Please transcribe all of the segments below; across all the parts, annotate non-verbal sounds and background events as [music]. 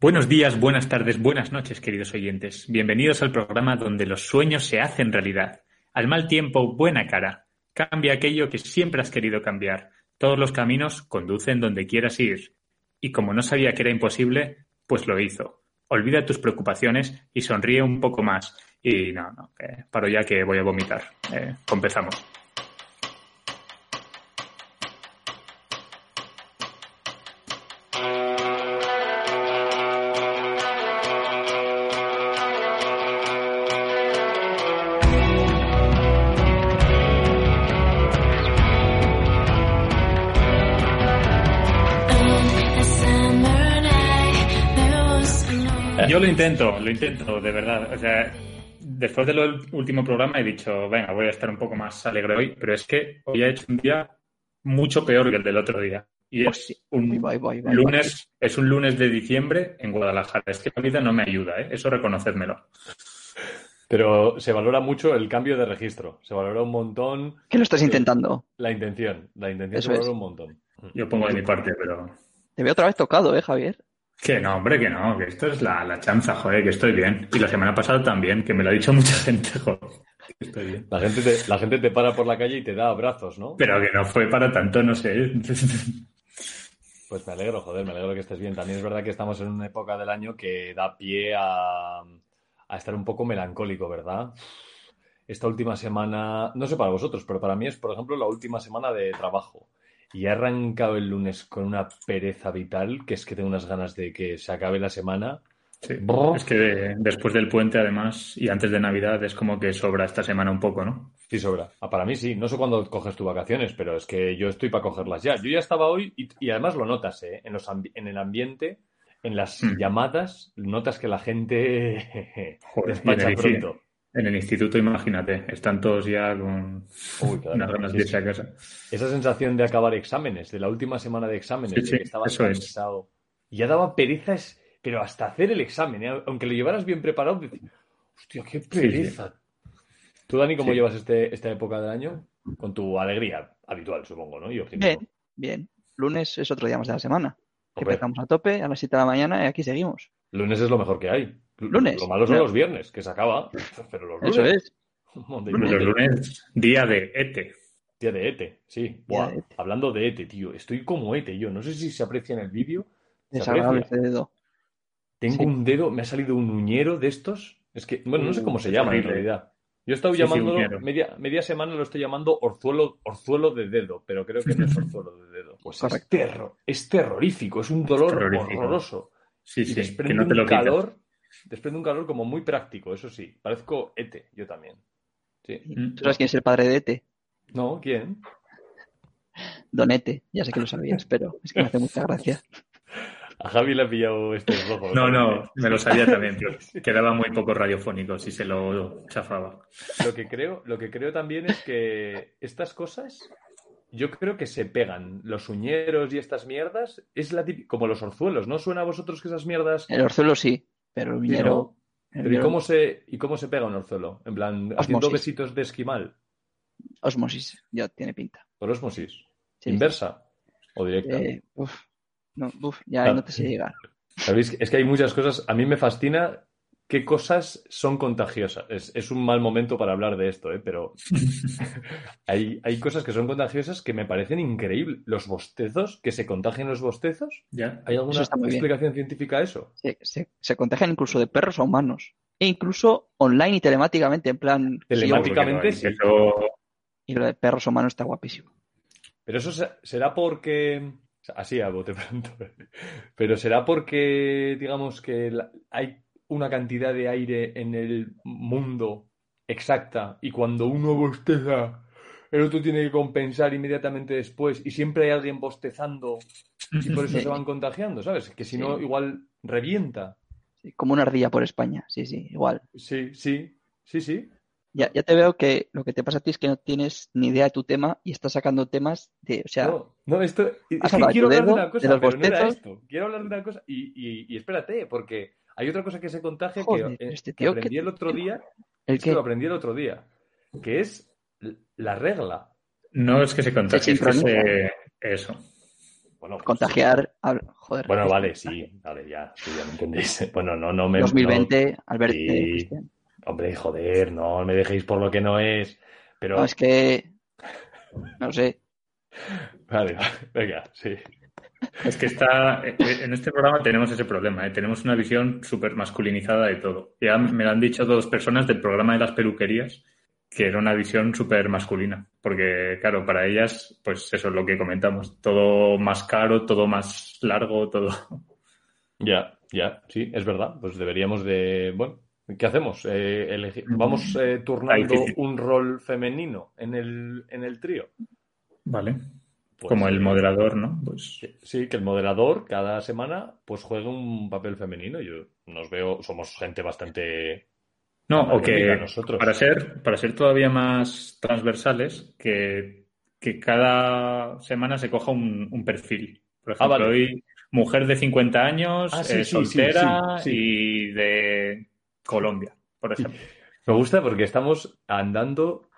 Buenos días, buenas tardes, buenas noches, queridos oyentes. Bienvenidos al programa donde los sueños se hacen realidad. Al mal tiempo, buena cara. Cambia aquello que siempre has querido cambiar. Todos los caminos conducen donde quieras ir. Y como no sabía que era imposible, pues lo hizo. Olvida tus preocupaciones y sonríe un poco más. Y no, no, eh, paro ya que voy a vomitar. Eh, empezamos. Lo intento, lo intento, de verdad. O sea, después del último programa he dicho, venga, voy a estar un poco más alegre hoy, pero es que hoy he hecho un día mucho peor que el del otro día. Y es un lunes, es un lunes de diciembre en Guadalajara. Es que la vida no me ayuda, ¿eh? eso reconocedmelo. Pero se valora mucho el cambio de registro. Se valora un montón. ¿Qué lo estás intentando? La intención. La intención se valora un montón. Yo pongo de mi parte, pero. Te veo otra vez tocado, ¿eh, Javier? Que no, hombre, que no, que esto es la, la chanza, joder, que estoy bien. Y la semana pasada también, que me lo ha dicho [laughs] mucha gente, joder. que Estoy bien. La gente, te, la gente te para por la calle y te da abrazos, ¿no? Pero que no fue para tanto, no sé. [laughs] Pues me alegro, joder, me alegro que estés bien. También es verdad que estamos en una época del año que da pie a, a estar un poco melancólico, ¿verdad? Esta última semana, no sé para vosotros, pero para mí es, por ejemplo, la última semana de trabajo. Y he arrancado el lunes con una pereza vital, que es que tengo unas ganas de que se acabe la semana. Sí. Es que de- después del puente, además, y antes de Navidad, es como que sobra esta semana un poco, ¿no? Sí, sobra. Ah, para mí sí. No sé cuándo coges tus vacaciones, pero es que yo estoy para cogerlas ya. Yo ya estaba hoy y, y además lo notas, ¿eh? En, los en el ambiente, en las Mm. llamadas, notas que la gente [laughs] Joder, despacha pronto. En el instituto, imagínate, están todos ya con Uy, claro. unas ganas Sí, de irse a casa. Esa sensación de acabar exámenes, de la última semana de exámenes, Sí, de sí, que estabas es. cansado. Y ya daba pereza, es- pero hasta hacer el examen, ¿eh? aunque lo llevaras bien preparado, decías, hostia, qué pereza. ¿Tú, Dani, cómo Sí. llevas este, esta época del año? Con tu alegría habitual, supongo, ¿no? Y. Bien, bien. Lunes es otro día más de la semana. Empezamos a tope a las 7 de la mañana y aquí seguimos. lunes es lo mejor que hay. Lunes. Lo malo son los viernes, que se acaba. [laughs] Pero los lunes. Eso es. [laughs] Monday, Los lunes, día de ETE. Día de ETE, sí. Buah, de ETE. Hablando de ETE, tío. Estoy como ETE yo. No sé si se aprecia en el vídeo. Se Desagradable aprecia. este dedo. Tengo Sí. un dedo, me ha salido un uñero de estos. Es que, bueno, no sé Uh, cómo se llama en realidad. Yo he estado Sí, sí, llamándolo, media, media semana lo estoy llamando orzuelo, orzuelo de dedo, pero creo que no es [laughs] orzuelo de dedo. Pues es, Correcto. terro- es terrorífico, es un dolor horroroso. Sí, Y sí, que desprende no te un lo quitas. calor, desprende un calor como muy práctico, eso sí. Parezco Ete, yo también. Sí. ¿Tú sabes quién es el padre de Ete? No, ¿quién? Don Ete. Ya sé que lo sabías, pero es que me hace mucha gracia. [laughs] A Javi le ha pillado este rojo. No, no, me lo sabía también, pero [laughs] quedaba muy poco radiofónico si se lo chafaba. Lo que creo, lo que creo también es que estas cosas, yo creo que se pegan. Los uñeros y estas mierdas es la típica, como los orzuelos. ¿No suena a vosotros que esas mierdas? El orzuelo sí, pero el ¿y cómo se, y cómo se pega un orzuelo? En plan, haciendo besitos de esquimal. Osmosis, ya tiene pinta. Por osmosis. Sí. ¿Inversa o directa? Eh, uf, no, uf, ya Claro. no te sé llegar. ¿Sabéis? Es que hay muchas cosas. A mí me fascina qué cosas son contagiosas. Es, es un mal momento para hablar de esto, ¿eh? pero [laughs] hay, hay cosas que son contagiosas que me parecen increíbles. Los bostezos, que se contagian los bostezos. ¿Ya? ¿Hay alguna bien. explicación científica a eso? Se, se- se contagian incluso de perros a humanos. E incluso online y telemáticamente, en plan. Telemáticamente, sí, sí. Y lo de perros a humanos está guapísimo. Pero eso se- será porque. Así a bote pronto. [laughs] Pero será porque, digamos, que la- hay una cantidad de aire en el mundo exacta y cuando uno bosteza, el otro tiene que compensar inmediatamente después y siempre hay alguien bostezando y por eso se van contagiando, ¿sabes? Que si no, igual revienta. Sí, como una ardilla por España. Sí, sí, igual. Sí, sí, sí, sí. Ya, ya te veo que lo que te pasa a ti es que no tienes ni idea de tu tema y estás sacando temas de. O sea, No, no, esto. Es que quiero hablar de una cosa, pero no era esto. Quiero hablar de una cosa y, y- y espérate, porque hay otra cosa que se contagia Joder, que, eh, este que aprendí ¿qué- el otro día. el Es que que. lo aprendí el otro día. Que es la regla. no es que se contagie, Se es que sincroniza. se... Eso. Bueno, pues, Contagiar. Joder. Bueno, vale, sí, vale, ya, sí, ya me entendéis. [laughs] Bueno, no, no me. 2020, Albert. Sí. eh, no- hombre, joder, no me dejéis por lo que no es. Pero. No, es que. No sé. [laughs] Vale, vale, venga, sí. Es que está, eh, en este programa tenemos ese problema, ¿eh? tenemos una visión súper masculinizada de todo. Ya me lo han dicho dos personas del programa de las peluquerías, que era una visión súper masculina, porque claro, para ellas, pues eso es lo que comentamos, todo más caro, todo más largo, todo... Ya, ya, sí, es verdad. Pues deberíamos de. Bueno, ¿qué hacemos? Eh, Vamos eh, turnando un rol femenino en el, en el trío. Vale. Pues, Como el eh, moderador, ¿no? Pues Sí, que el moderador cada semana pues juegue un papel femenino. Yo nos veo, somos gente bastante. No, o que nosotros. para ser, para ser todavía más transversales, que, que cada semana se coja un, un perfil. Por Ah, ejemplo, vale. hoy mujer de 50 años, Ah, sí, eh, sí, soltera sí. y de Colombia, por ejemplo. Me gusta porque estamos andando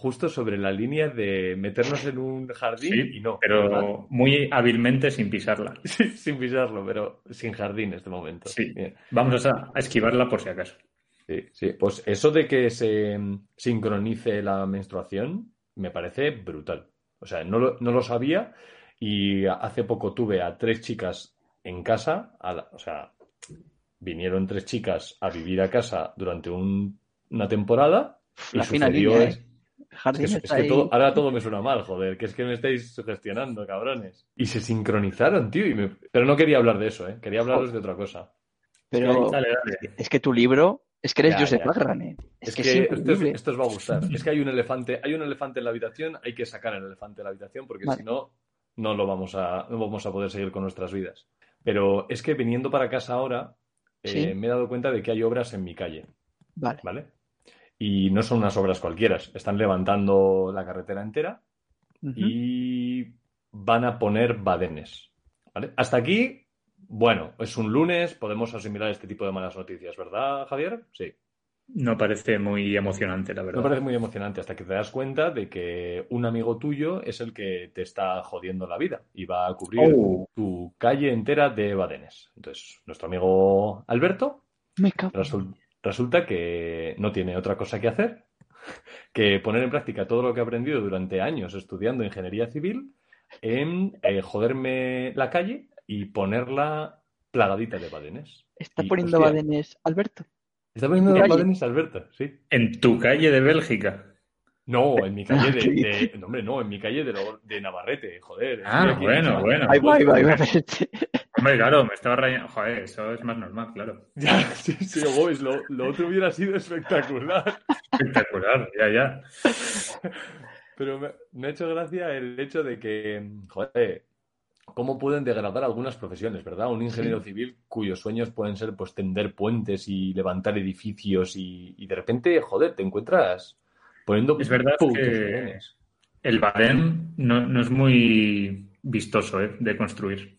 justo sobre la línea de meternos en un jardín Sí, y no. ¿verdad? pero muy hábilmente sin pisarla. [laughs] Sí, sin pisarlo, pero sin jardín en este momento. Sí. Bien. Vamos a, a esquivarla por si acaso. Sí, sí. Pues eso de que se mm, sincronice la menstruación me parece brutal. O sea, no lo, no lo sabía y hace poco tuve a tres chicas en casa, a la- o sea, vinieron tres chicas a vivir a casa durante un- una temporada y La fina sucedió línea, ¿eh? Es que, es está que ahí. todo, ahora todo me suena mal, joder, que es que me estáis sugestionando, cabrones. Y se sincronizaron, tío, y me- pero no quería hablar de eso, ¿eh? Quería hablaros de otra cosa. Pero Dale, dale. es que tu libro. Es que eres Ya, Joseph ya. Agran, ¿eh? Es, Es que, que es esto, es- increíble. esto os va a gustar. Es que hay un elefante, hay un elefante en la habitación, hay que sacar el elefante de la habitación porque Vale. si no, no lo vamos a, no vamos a poder seguir con nuestras vidas. Pero es que viniendo para casa ahora, eh, Sí. me he dado cuenta de que hay obras en mi calle, Vale. ¿vale? Y no son unas obras cualquiera. Están levantando la carretera entera y van a poner badenes, ¿vale? Hasta aquí, bueno, es un lunes, podemos asimilar este tipo de malas noticias, ¿verdad, Javier? Sí. No parece muy emocionante, la verdad. parece muy emocionante hasta que te das cuenta de que un amigo tuyo es el que te está jodiendo la vida y va a cubrir Oh. tu calle entera de badenes. Entonces, nuestro amigo Alberto Me cago. resul- resulta que no tiene otra cosa que hacer que poner en práctica todo lo que ha aprendido durante años estudiando ingeniería civil en eh, joderme la calle y ponerla plagadita de badenes. Está Y, poniendo hostia, badenes Alberto. Está poniendo badenes Alberto, sí. En tu calle de Bélgica. No, en mi calle de, de- [laughs] no, hombre, no, en mi calle de, lo- de Navarrete, joder. Ah, bueno, bueno. Ahí va, ahí va, ahí va. [laughs] Hombre, claro, me estaba rayando. Joder, eso es más normal, claro. [laughs] Ya, sí, sí, lo, lo otro hubiera sido espectacular. Espectacular, ya, ya. Pero me, me ha hecho gracia el hecho de que, joder, cómo pueden degradar algunas profesiones, ¿verdad? Un ingeniero civil cuyos sueños pueden ser, pues, tender puentes y levantar edificios y, y de repente, joder, te encuentras poniendo Es verdad que el badén no, no es muy vistoso ¿eh? de construir.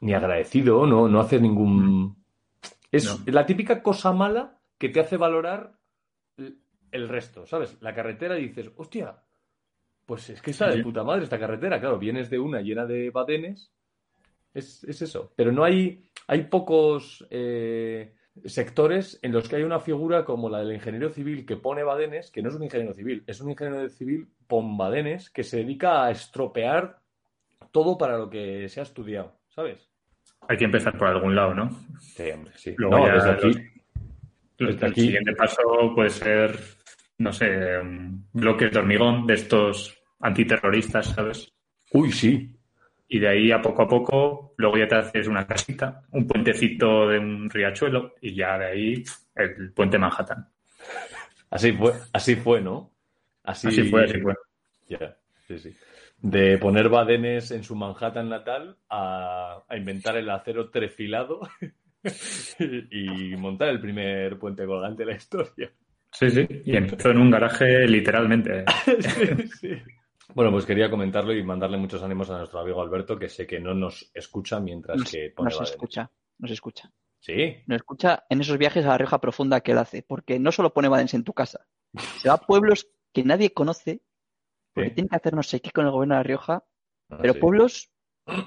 Ni agradecido, no, no hace ningún... Es No. la típica cosa mala que te hace valorar el- resto, ¿sabes? La carretera y dices, hostia, pues es que está de puta madre esta carretera, claro, vienes de una llena de badenes, es, es eso, pero no hay, hay pocos eh, sectores en los que hay una figura como la del ingeniero civil que pone badenes, que no es un ingeniero civil, es un ingeniero civil con badenes que se dedica a estropear todo para lo que se ha estudiado, ¿sabes? Hay que empezar por algún lado, ¿no? Sí, hombre, sí. Luego No, ya desde aquí. El, Desde el aquí- siguiente paso puede ser, no sé, um, bloques de hormigón de estos antiterroristas, ¿sabes? Uy, sí. Y de ahí a poco a poco, luego ya te haces una casita, un puentecito de un riachuelo y ya de ahí el puente Manhattan. Así fue, así fue, ¿no? Así, Así fue, así fue. Ya, sí, sí. De poner badenes en su Manhattan natal a, a inventar el acero trefilado y, [laughs] y montar el primer puente colgante de la historia. Sí, sí. Y empezó en un garaje literalmente. [laughs] Sí, sí. Bueno, pues quería comentarlo y mandarle muchos ánimos a nuestro amigo Alberto, que sé que no nos escucha mientras Nos, que pone nos badenes. escucha, nos escucha. Sí, Nos escucha en esos viajes a la Rioja Profunda que él hace, porque no solo pone badenes en tu casa, se va a pueblos que nadie conoce, porque tiene que hacer no sé qué con el gobierno de la Rioja, Ah, pero sí. pueblos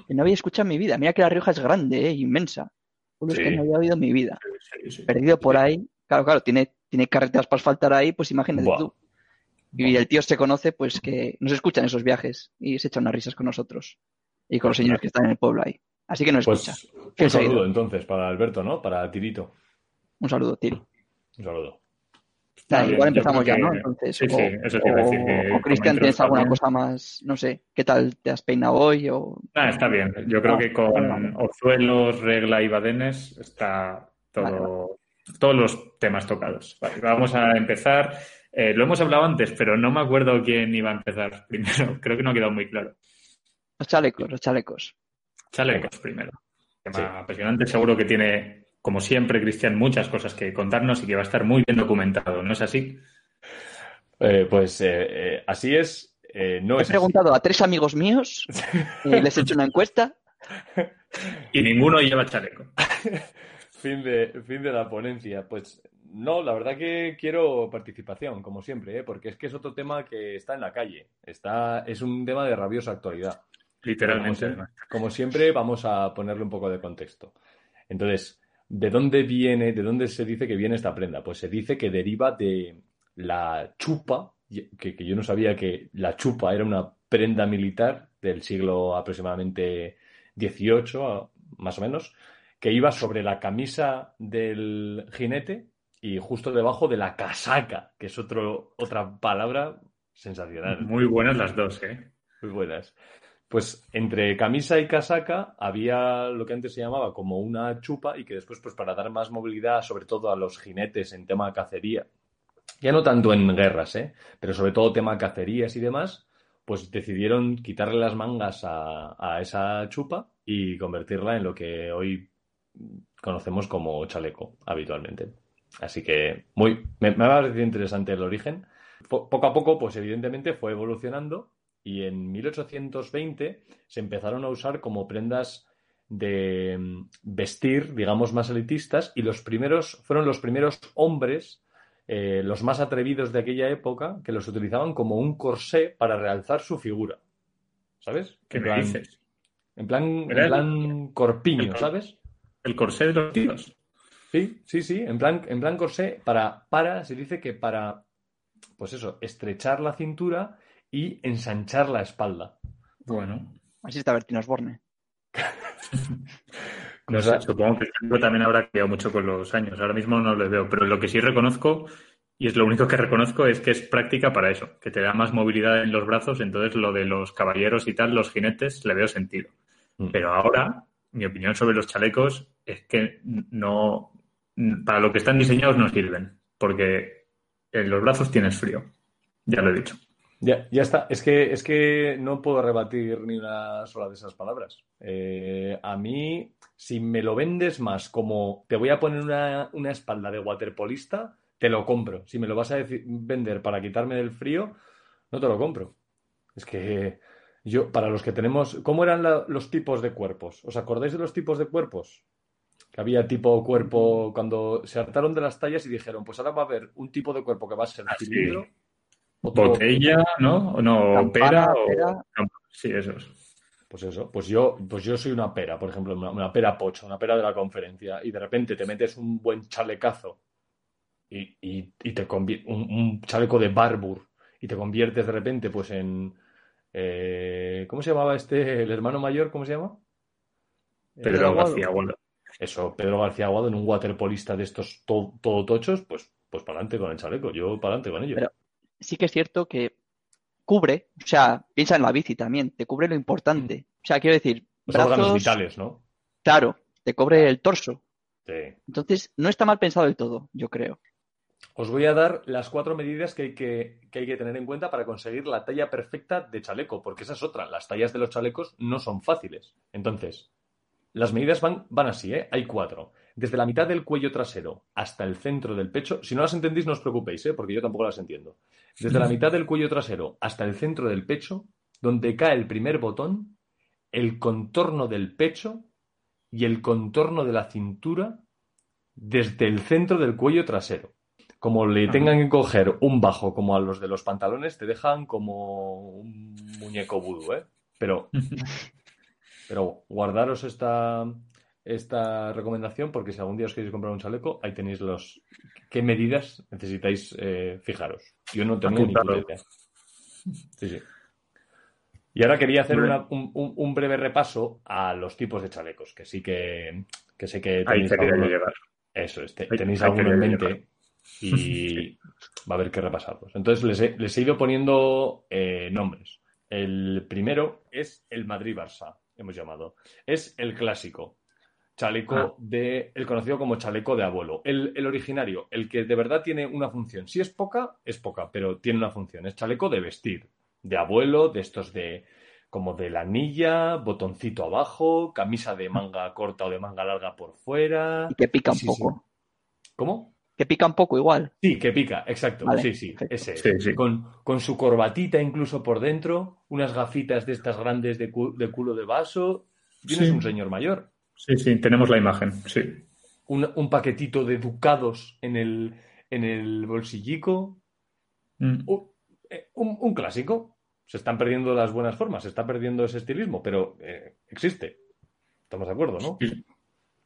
que no había escuchado en mi vida. Mira que La Rioja es grande, ¿eh? inmensa. Pueblos Sí. que no había oído en mi vida. Sí. Perdido por ahí. Claro, claro, tiene, tiene carreteras para asfaltar ahí, pues imagínate Buah. tú. Y el tío se conoce, pues que nos escuchan esos viajes y se echan unas risas con nosotros. Y con los señores que están en el pueblo ahí. Así que nos escucha. Pues un Fiel saludo entonces para Alberto, ¿no? Para Tirito. Un saludo, Tiri. Un saludo. Está Nada, bien, igual empezamos ya, ¿no? Entonces, sí, o, sí, eso te iba a decir, o- que o, como Cristian, ¿tienes alguna cosa más? No sé, ¿qué tal te has peinado hoy? O... Ah, está bien. Yo creo Ah, que con vale. Orzuelos, Regla y Badenes está todo, Vale, todos los temas tocados. Vamos a empezar. Eh, lo hemos hablado antes, pero no me acuerdo quién iba a empezar [laughs] primero. Creo que no ha quedado muy claro. Los chalecos, los chalecos. Chalecos primero. Tema Sí. apasionante. Seguro que tiene, como siempre, Cristian, muchas cosas que contarnos y que va a estar muy bien documentado. ¿No es así? Eh, pues eh, eh, así es. eh, no He es así. preguntado a tres amigos míos, [laughs] eh, les he hecho una encuesta. Y ninguno lleva chaleco. [laughs] Fin de, fin de la ponencia. Pues no, la verdad que quiero participación, como siempre, ¿eh? porque es que es otro tema que está en la calle. Está, es un tema de rabiosa actualidad. Literalmente, como siempre, vamos a ponerle un poco de contexto. Entonces, ¿de dónde viene, de dónde se dice que viene esta prenda? Pues se dice que deriva de la chupa, que, que yo no sabía que la chupa era una prenda militar del siglo aproximadamente XVIII, más o menos, que iba sobre la camisa del jinete y justo debajo de la casaca, que es otro, otra palabra sensacional. Muy buenas las dos, ¿eh? Muy buenas. Pues entre camisa y casaca había lo que antes se llamaba como una chupa y que después, pues para dar más movilidad, sobre todo a los jinetes en tema cacería, ya no tanto en guerras, ¿eh? pero sobre todo tema cacerías y demás, pues decidieron quitarle las mangas a, a esa chupa y convertirla en lo que hoy conocemos como chaleco habitualmente. Así que muy, me, me parecido interesante el origen. Po- poco a poco, pues evidentemente fue evolucionando y en 1820 se empezaron a usar como prendas de mm, vestir, digamos, más elitistas y los primeros fueron los primeros hombres, eh, los más atrevidos de aquella época, que los utilizaban como un corsé para realzar su figura. ¿Sabes? ¿Qué En me plan, dices? en plan, en el- plan [laughs] corpiño, el- ¿sabes? El corsé de los tíos. Sí, sí, sí, en plan, en plan corsé, para, para, se dice que para, pues eso, estrechar la cintura y ensanchar la espalda. Bueno, Así está Bertín Osborne. [laughs] no supongo que el también habrá cambiado mucho con los años. Ahora mismo no lo veo, pero lo que sí reconozco, y es lo único que reconozco, es que es práctica para eso, que te da más movilidad en los brazos. Entonces, lo de los caballeros y tal, los jinetes, le veo sentido. Mm. Pero ahora, mi opinión sobre los chalecos es que no, para lo que están diseñados no sirven, porque en los brazos tienes frío. Ya lo he dicho. Ya, ya está. Es que, es que no puedo rebatir ni una sola de esas palabras. Eh, a mí, si me lo vendes más como te voy a poner una, una espalda de waterpolista, te lo compro. Si me lo vas a vender para quitarme del frío, no te lo compro. Es que yo, para los que tenemos, ¿cómo eran la- los tipos de cuerpos? ¿Os acordáis de los tipos de cuerpos? Que había tipo cuerpo cuando se hartaron de las tallas y dijeron, pues ahora va a haber un tipo de cuerpo que va a ser Ah, sí. Botella, ¿no? O No, Campana, pera o... pera. Sí, esos. Pues eso, pues yo, pues yo soy una pera, por ejemplo, una, una pera pocha, una pera de la conferencia, y de repente te metes un buen chalecazo y, y, y te convier- un, un chaleco de Barbour y te conviertes de repente pues en eh, ¿cómo se llamaba este, el hermano mayor, cómo se llama? Pedro. García Aguado. Eso, Pedro García Aguado en un waterpolista de estos to- todo tochos, pues, pues para adelante con el chaleco, yo para adelante con ello. Pero- Sí que es cierto que cubre, o sea, piensa en la bici también, te cubre lo importante. O sea, quiero decir, Los órganos brazos, vitales, ¿no? claro, te cubre el torso. Sí. Entonces, no está mal pensado del todo, yo creo. Os voy a dar las cuatro medidas que hay que, que hay que tener en cuenta para conseguir la talla perfecta de chaleco, porque esa es otra. Las tallas de los chalecos no son fáciles. Entonces, las medidas van, van así, ¿eh? Hay cuatro. Desde la mitad del cuello trasero hasta el centro del pecho. Si no las entendéis, no os preocupéis, ¿eh? Porque yo tampoco las entiendo. Desde la [laughs] mitad del cuello trasero hasta el centro del pecho, donde cae el primer botón, el contorno del pecho y el contorno de la cintura desde el centro del cuello trasero. Como le tengan que coger un bajo como a los de los pantalones, te dejan como un muñeco vudú, ¿eh? Pero [laughs] Pero guardaros esta, esta recomendación porque si algún día os queréis comprar un chaleco, ahí tenéis los qué medidas necesitáis eh, fijaros. Yo no tengo ni idea. Sí, sí. Y ahora quería hacer un, breve repaso a los tipos de chalecos, que sí que, sé que tenéis alguno, Eso, tenéis alguno en mente y [laughs] va a haber que repasarlos. Entonces les he, ido poniendo eh, nombres. El primero es el Madrid-Barça, hemos llamado. Es el clásico. Chaleco ah. de. El conocido como chaleco de abuelo. El, el, originario, el que de verdad tiene una función. Si es poca, es poca, pero tiene una función. Es chaleco de vestir de abuelo, de estos de como de la anilla, botoncito abajo, camisa de manga corta o de manga larga por fuera. Y que pica un poco. ¿Cómo? Que pica un poco igual. Sí, que pica, exacto. sí, sí, ese. Con, su corbatita incluso por dentro, unas gafitas de estas grandes de, culo de vaso. Tienes un señor mayor. Sí, sí, tenemos la imagen, sí. Un, paquetito de ducados en el, en el bolsillico. Mm. Eh, un, clásico. Se están perdiendo las buenas formas, se está perdiendo ese estilismo, pero eh, existe. Estamos de acuerdo, ¿no?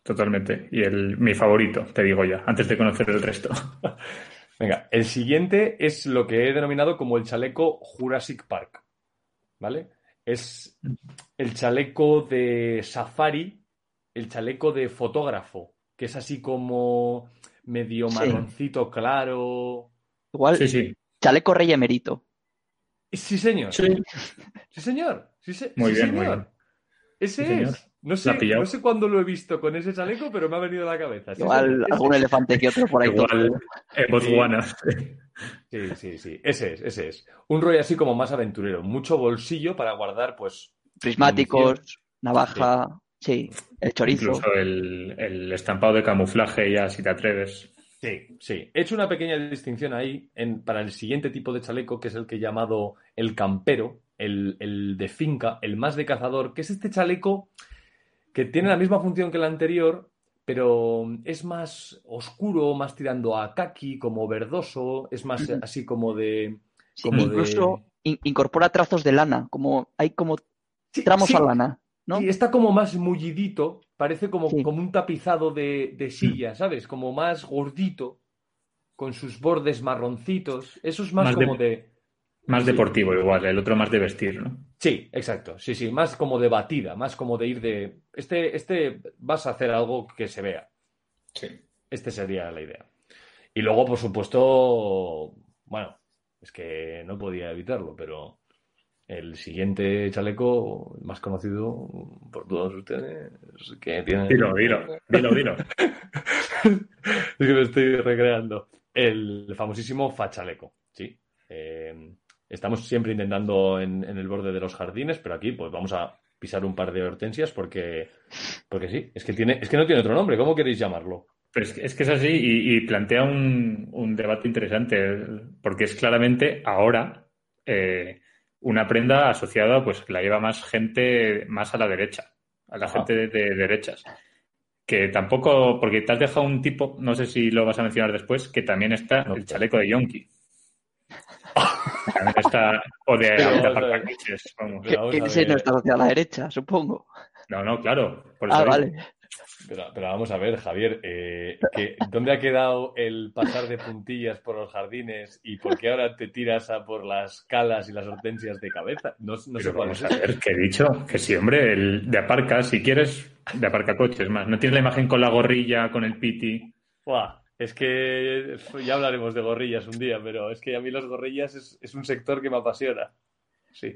totalmente. Y el, mi favorito, te digo ya, antes de conocer el resto. [laughs] Venga, el siguiente es lo que he denominado como el chaleco Jurassic Park. ¿Vale? Es el chaleco de safari, el chaleco de fotógrafo, que es así como medio marroncito claro. Igual, sí, sí. Chaleco Rey Emerito. Sí, señor. Sí, señor. muy bien, señor. Ese es. No sé, no sé cuándo lo he visto con ese chaleco, pero me ha venido a la cabeza. Igual algún elefante que otro por ahí. Igual Botswana. Sí, sí, sí. Ese es, ese es. Un rollo así como más aventurero. Mucho bolsillo para guardar, pues. Prismáticos, navaja. Sí, el chorizo. Incluso el, el estampado de camuflaje, ya si te atreves. Sí, sí. He hecho una pequeña distinción ahí en, para el siguiente tipo de chaleco, que es el que he llamado el campero, el, de finca, el más de cazador, que es este chaleco que tiene la misma función que el anterior, pero es más oscuro, más tirando a kaki, como verdoso, es más así como de... incluso incorpora trazos de lana, como hay como tramos a lana. ¿No? Y está como más mullidito, parece como, como un tapizado de, de, silla, ¿sabes? Como más gordito, con sus bordes marroncitos. Eso es más, como de, Más deportivo igual, el otro más de vestir, ¿no? Sí, exacto. Sí, sí, más como de batida, más como de ir de... Este, este vas a hacer algo que se vea. Sí. Este sería la idea. Y luego, por supuesto, bueno, es que no podía evitarlo, pero el siguiente chaleco, más conocido por todos ustedes, que tiene... Dilo, dilo, dilo, dilo. [laughs] es que me estoy recreando. El famosísimo fachaleco, ¿sí? Eh, estamos siempre intentando en, el borde de los jardines, pero aquí pues vamos a pisar un par de hortensias porque, porque sí, es que, tiene, es que no tiene otro nombre. ¿Cómo queréis llamarlo? Pues es que es así y, plantea un, un, debate interesante, porque es claramente ahora... Eh, una prenda asociada, pues la lleva más gente más a la derecha, a la gente de, derechas. Que tampoco, porque te has dejado un tipo, no sé si lo vas a mencionar después, que también está el chaleco de Yonki. [laughs] también está, o de, vamos. ese no está asociado a la derecha, supongo. No, no, claro. ah, vale. Pero, vamos a ver, Javier, eh, ¿dónde ha quedado el pasar de puntillas por los jardines y por qué ahora te tiras a por las calas y las hortensias de cabeza? No, no sé cuál es. A ver, ¿qué he dicho? Que sí, hombre, el de aparca, si quieres, de aparca coches más. ¿No tienes la imagen con la gorrilla, con el piti? es que ya hablaremos de gorrillas un día, pero es que a mí las gorrillas es, un sector que me apasiona. Sí.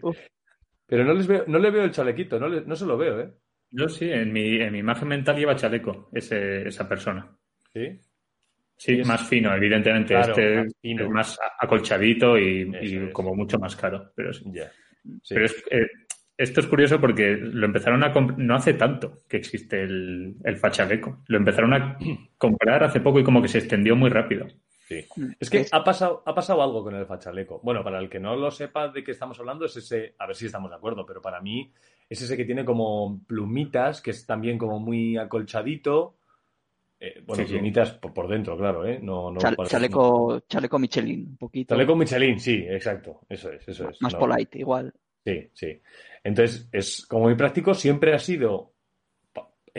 Pero no les veo, no le veo el chalequito, no, no se lo veo, ¿eh? Yo sí, en mi, en mi imagen mental lleva chaleco ese, esa persona. ¿Sí? Sí, más fino, evidentemente. este es más acolchadito y, como mucho más caro. Pero, pero eh, esto es curioso porque lo empezaron a no hace tanto que existe el, el fachaleco. Lo empezaron a [clears throat] comprar hace poco y como que se extendió muy rápido. Sí. Es que ha pasado, ha pasado algo con el fachaleco. Bueno, para el que no lo sepa de qué estamos hablando, es ese, a ver si estamos de acuerdo, pero para mí es ese que tiene como plumitas, que es también como muy acolchadito. Eh, bueno, plumitas Por, dentro, claro, ¿eh? No, no chaleco, chaleco Michelin, un poquito. Chaleco Michelin, sí, exacto. Eso es, eso es. Más polite, igual. Sí, sí. Entonces, es como muy práctico, siempre ha sido.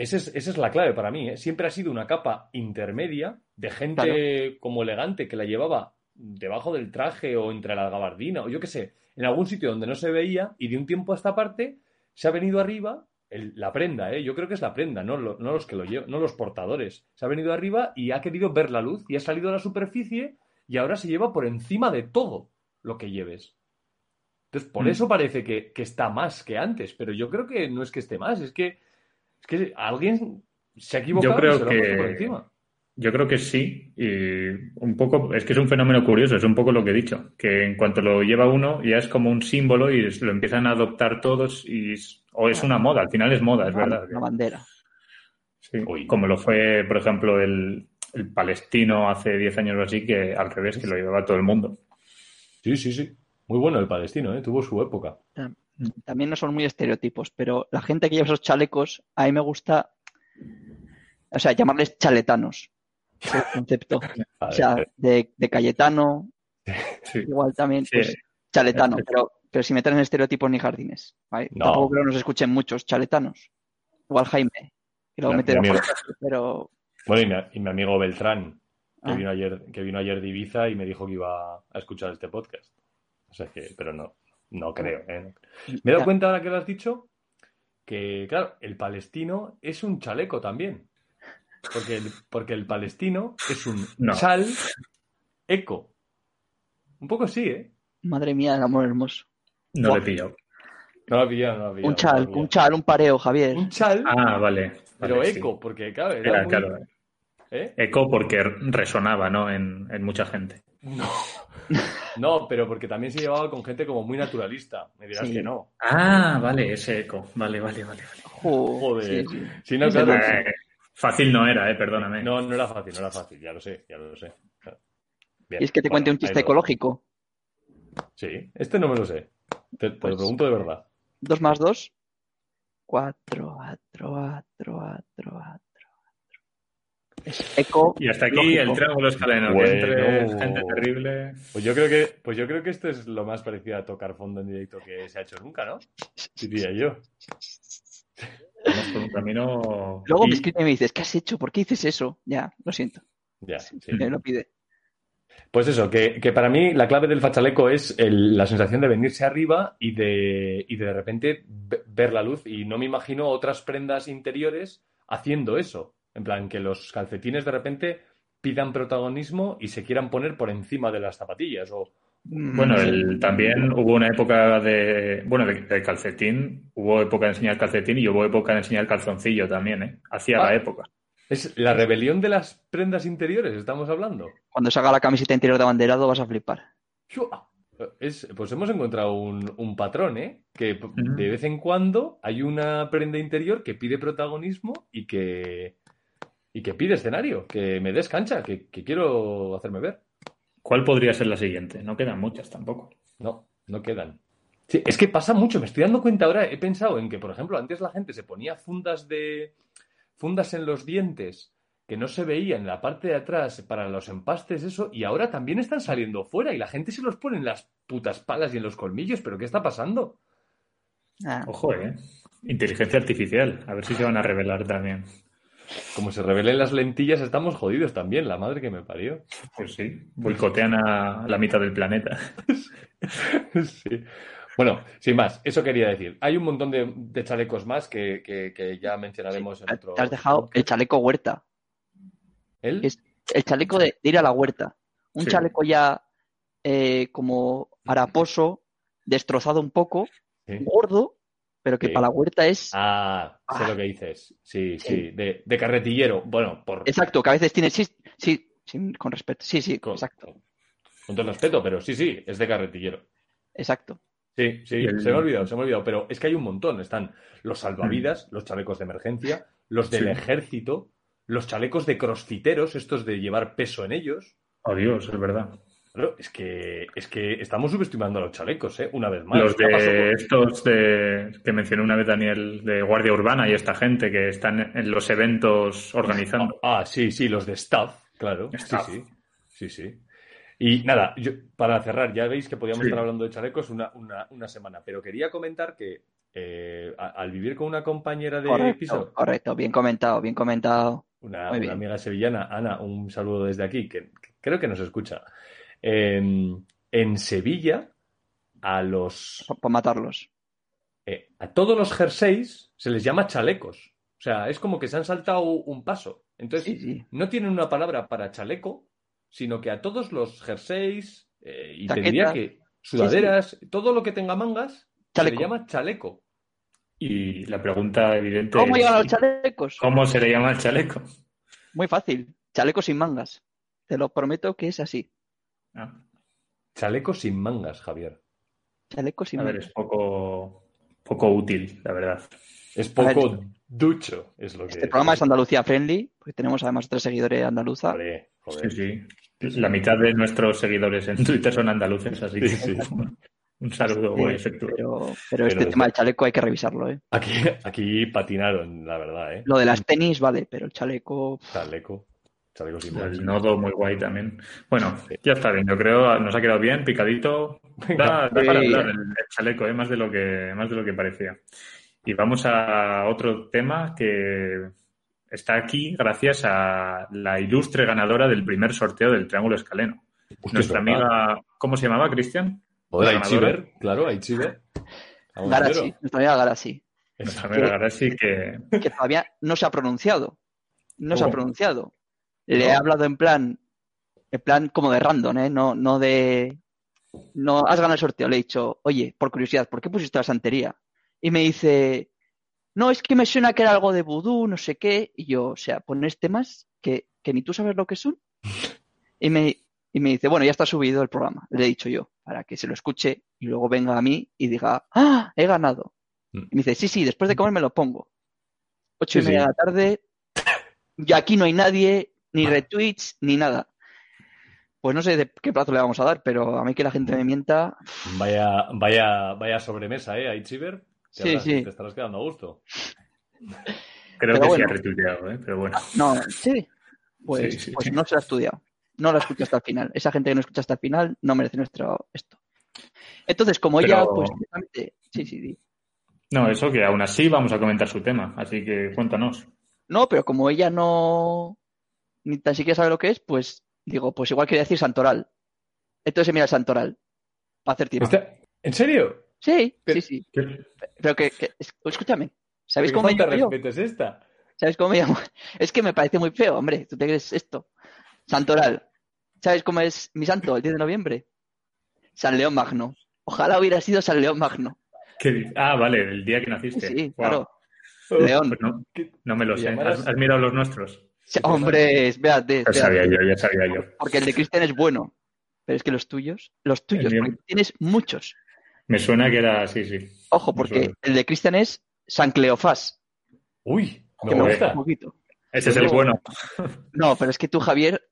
Esa es, esa es la clave para mí, ¿eh? Siempre ha sido una capa intermedia de gente como elegante que la llevaba debajo del traje o entre la gabardina o yo qué sé, en algún sitio donde no se veía y de un tiempo a esta parte se ha venido arriba la prenda, ¿eh? yo creo que es la prenda, no, no los que lo llevan, no los portadores. Se ha venido arriba y ha querido ver la luz y ha salido a la superficie y ahora se lleva por encima de todo lo que lleves. Entonces, por mm. eso parece que, está más que antes, pero yo creo que no es que esté más, es que, es que alguien se ha equivocado yo creo que, por encima. Yo creo que sí, y un poco, es que es un fenómeno curioso, es un poco lo que he dicho, que en cuanto lo lleva uno ya es como un símbolo y lo empiezan a adoptar todos y o es una moda, al final es moda, es verdad. Una bandera. Sí, como lo fue, por ejemplo, el, el palestino hace 10 años o así, que al revés, que lo llevaba todo el mundo. Sí, sí, sí. Muy bueno el palestino, ¿eh? tuvo su época. También no son muy estereotipos, pero la gente que lleva esos chalecos, a mí me gusta, o sea, llamarles chaletanos. El concepto. [laughs] o sea, de, de Cayetano, igual también, pues, chaletano, pero, pero sin meter en estereotipos ni jardines. Tampoco creo que nos escuchen muchos chaletanos. Igual Jaime, que lo meter pero bueno, y mi, amigo Beltrán, que, ah. vino ayer, que vino ayer de Ibiza y me dijo que iba a escuchar este podcast. O sea que, pero no, no creo. ¿eh? Me he dado cuenta ahora que lo has dicho que, claro, el palestino es un chaleco también. Porque el, porque el palestino es un chal eco. Un poco sí, ¿eh? Madre mía, el amor hermoso. No lo he pillado. No lo he pillado, no lo he pillado. Un chal, un chal, un pareo, Javier. Un chal. Ah, vale. Pero eco, porque claro, era, claro. ¿Eh? Eco porque resonaba, ¿no? En, mucha gente. No. [laughs] No, pero porque también se llevaba con gente como muy naturalista. Me dirás que no. Ah, vale, ese eco. Vale, vale, vale. Joder. fácil no era, eh, perdóname. No, no era fácil, no era fácil, ya lo sé, ya lo sé. ¿Y es que te cuente un chiste ecológico? Sí, este no me lo sé. Te, lo pues pregunto de verdad. ¿Dos más dos? Cuatro, cuatro, cuatro, cuatro, cuatro. Eco. Y hasta aquí el triángulo escaleno. Bueno, gente terrible. Pues yo creo que, pues yo creo que esto es lo más parecido a tocar fondo en directo que se ha hecho nunca, ¿no? Diría yo. un camino. Luego me escribe y me dices, ¿qué has hecho? ¿Por qué dices eso? Ya, lo siento. Ya, sí. Me lo pide. Pues eso, que, para mí la clave del fachaleco es la sensación de venirse arriba y de, y de repente ver la luz. Y no me imagino otras prendas interiores haciendo eso. En plan, que los calcetines de repente pidan protagonismo y se quieran poner por encima de las zapatillas. O, mm, bueno, también hubo una época de. Bueno, de, calcetín. Hubo época de enseñar calcetín y hubo época de enseñar calzoncillo también, ¿eh? Hacía la ah. época. Es la rebelión de las prendas interiores, estamos hablando. Cuando salga la camiseta interior de abanderado vas a flipar. pues hemos encontrado un, patrón, ¿eh? Que de vez en cuando hay una prenda interior que pide protagonismo y que, y que pide escenario, que me des cancha, que, quiero hacerme ver. ¿Cuál podría ser la siguiente? No quedan muchas tampoco. No, no quedan. Sí, es que pasa mucho, me estoy dando cuenta ahora, he pensado en que, por ejemplo, antes la gente se ponía fundas de, fundas en los dientes que no se veía en la parte de atrás para los empastes, eso, y ahora también están saliendo fuera y la gente se los pone en las putas palas y en los colmillos, pero ¿qué está pasando? Ah. Ojo, ¿eh? Inteligencia artificial, a ver si se van a revelar también. Como se revelen las lentillas, estamos jodidos también, la madre que me parió. Pues sí, boicotean a la mitad del planeta. [laughs] sí. Bueno, sin más, eso quería decir. Hay un montón de, chalecos más que, ya mencionaremos en otro. Te has dejado el chaleco huerta. ¿El? el chaleco de, ir a la huerta. Un chaleco ya eh, como haraposo, destrozado un poco, gordo, pero que para la huerta es. Ah, sé lo ah. que dices. Sí, sí, de, carretillero. Bueno, por. Exacto, que a veces tiene. Sí, sí, con respeto. Sí, sí, exacto. Con todo respeto, pero sí, sí, es de carretillero. Exacto. Sí, sí, se me ha olvidado, se me ha olvidado, pero es que hay un montón. Están los salvavidas, los chalecos de emergencia, los del ejército, los chalecos de crossfiteros, estos de llevar peso en ellos. Adiós, es verdad. Es que, es que estamos subestimando a los chalecos, ¿eh? Una vez más. Los de estos de, que mencionó una vez Daniel, de Guardia Urbana y esta gente que están en los eventos organizando. Ah, sí, sí, los de staff, claro. Sí, sí. Sí, sí. Y nada, yo, para cerrar, ya veis que podíamos Sí. estar hablando de chalecos una, una, una semana, pero quería comentar que eh, a- al vivir con una compañera de Correcto, piso, correcto, bien comentado, bien comentado. una, Muy una bien. amiga sevillana, Ana, un saludo desde aquí, que, que creo que nos escucha. En, en Sevilla, a los Por matarlos. eh, a todos los jerseys se les llama chalecos. O sea, es como que se han saltado un paso. Entonces, Sí, sí. no tienen una palabra para chaleco, sino que a todos los jerseys, eh, y te Chaqueta. diría que sudaderas, todo lo que tenga mangas, Chaleco. se le llama chaleco. Y la pregunta evidente ¿Cómo es, llegan los chalecos? ¿cómo se le llama el chaleco? Muy fácil. Chalecos sin mangas. Te lo prometo que es así. Ah, Chaleco sin mangas, Javier. Chalecos sin a ver, mangas. es poco, poco útil, la verdad. Es ver, poco ducho, es lo que Este programa es Andalucía Friendly, porque tenemos además tres seguidores andaluza. Joder, joder. Sí, sí. La mitad de nuestros seguidores en Twitter son andaluces, así que Sí, sí. [laughs] un saludo Sí, muy efectuoso. Pero, pero este tema del chaleco hay que revisarlo, ¿eh? Aquí, aquí patinaron, la verdad, ¿eh? Lo de las tenis, vale, pero el chaleco. Chaleco. Chaleco sin mangas. El nodo muy guay también. Bueno, ya está bien, yo creo, nos ha quedado bien, picadito. Da, da para hablar el, el chaleco, ¿eh? más, de lo que, más de lo que parecía. Y vamos a otro tema que está aquí gracias a la ilustre ganadora del primer sorteo del Triángulo Escaleno. Nuestra amiga, ¿cómo se llamaba, Cristian? Joder, Aichiver, claro, Aichiver. Garachi, nuestra amiga Garachi, Nuestra amiga Garasi, que que todavía no se ha pronunciado. No se ha ¿Cómo? pronunciado. Le he hablado en plan, en plan como de random, ¿eh? No, no de. No, has ganado el sorteo. Le he dicho, oye, por curiosidad, ¿por qué pusiste la santería? Y me dice, no, es que me suena que era algo de vudú, no sé qué. Y yo, o sea, pones temas que, que ni tú sabes lo que son. Y me, y me dice, bueno, ya está subido el programa, le he dicho yo, para que se lo escuche y luego venga a mí y diga, ¡ah! He ganado. Mm. Y me dice, sí, sí, después de comer me lo pongo. Ocho y Sí, media sí. de la tarde, y aquí no hay nadie, ni retweets, ni nada. Pues no sé de qué plazo le vamos a dar, pero a mí que la gente me mienta. Vaya, vaya, vaya sobremesa, ¿eh? Aichiver. Te, Sí, habrás- sí. te estarás quedando a gusto. creo Pero que sí ha retuiteado, ¿eh? pero bueno. No, sí. Pues, Sí, sí, pues no se lo ha estudiado. No lo escucha hasta el final. Esa gente que no escucha hasta el final no merece nuestro esto. Entonces, como Pero- ella, pues Sí, sí, sí. No, eso que aún así vamos a comentar su tema, así que cuéntanos. No, pero como ella no ni tan siquiera sabe lo que es, pues digo, pues igual quería decir Santoral. Entonces se mira el Santoral. Para hacer tiempo. Está- ¿En serio? Sí, Pero- sí, sí. ¿Qué? Pero que, que- es- escúchame. ¿Sabéis ¿Qué cómo me llamo es esta? ¿Sabes cómo me llamo? Es que me parece muy feo, hombre. ¿Tú te crees esto? Santoral. ¿Sabes cómo es mi santo el 10 de noviembre? San León Magno. Ojalá hubiera sido San León Magno. ¿Qué di- Ah, vale, el día que naciste. Sí, claro. León. Pues no, ¿Qué- no me lo ¿Te sé. llamaras- ¿Has, has mirado los nuestros? Hombre, espérate, Ya sabía yo, ya sabía yo. Porque el de Cristian es bueno. Pero es que los tuyos, los tuyos, porque tienes muchos. Me suena que era, sí, sí. Ojo, Me porque el de Cristian es San Cleofás. Uy, me que me Joder. gusta gusta. un poquito. Ese es el bueno. No, pero es que tú, Javier,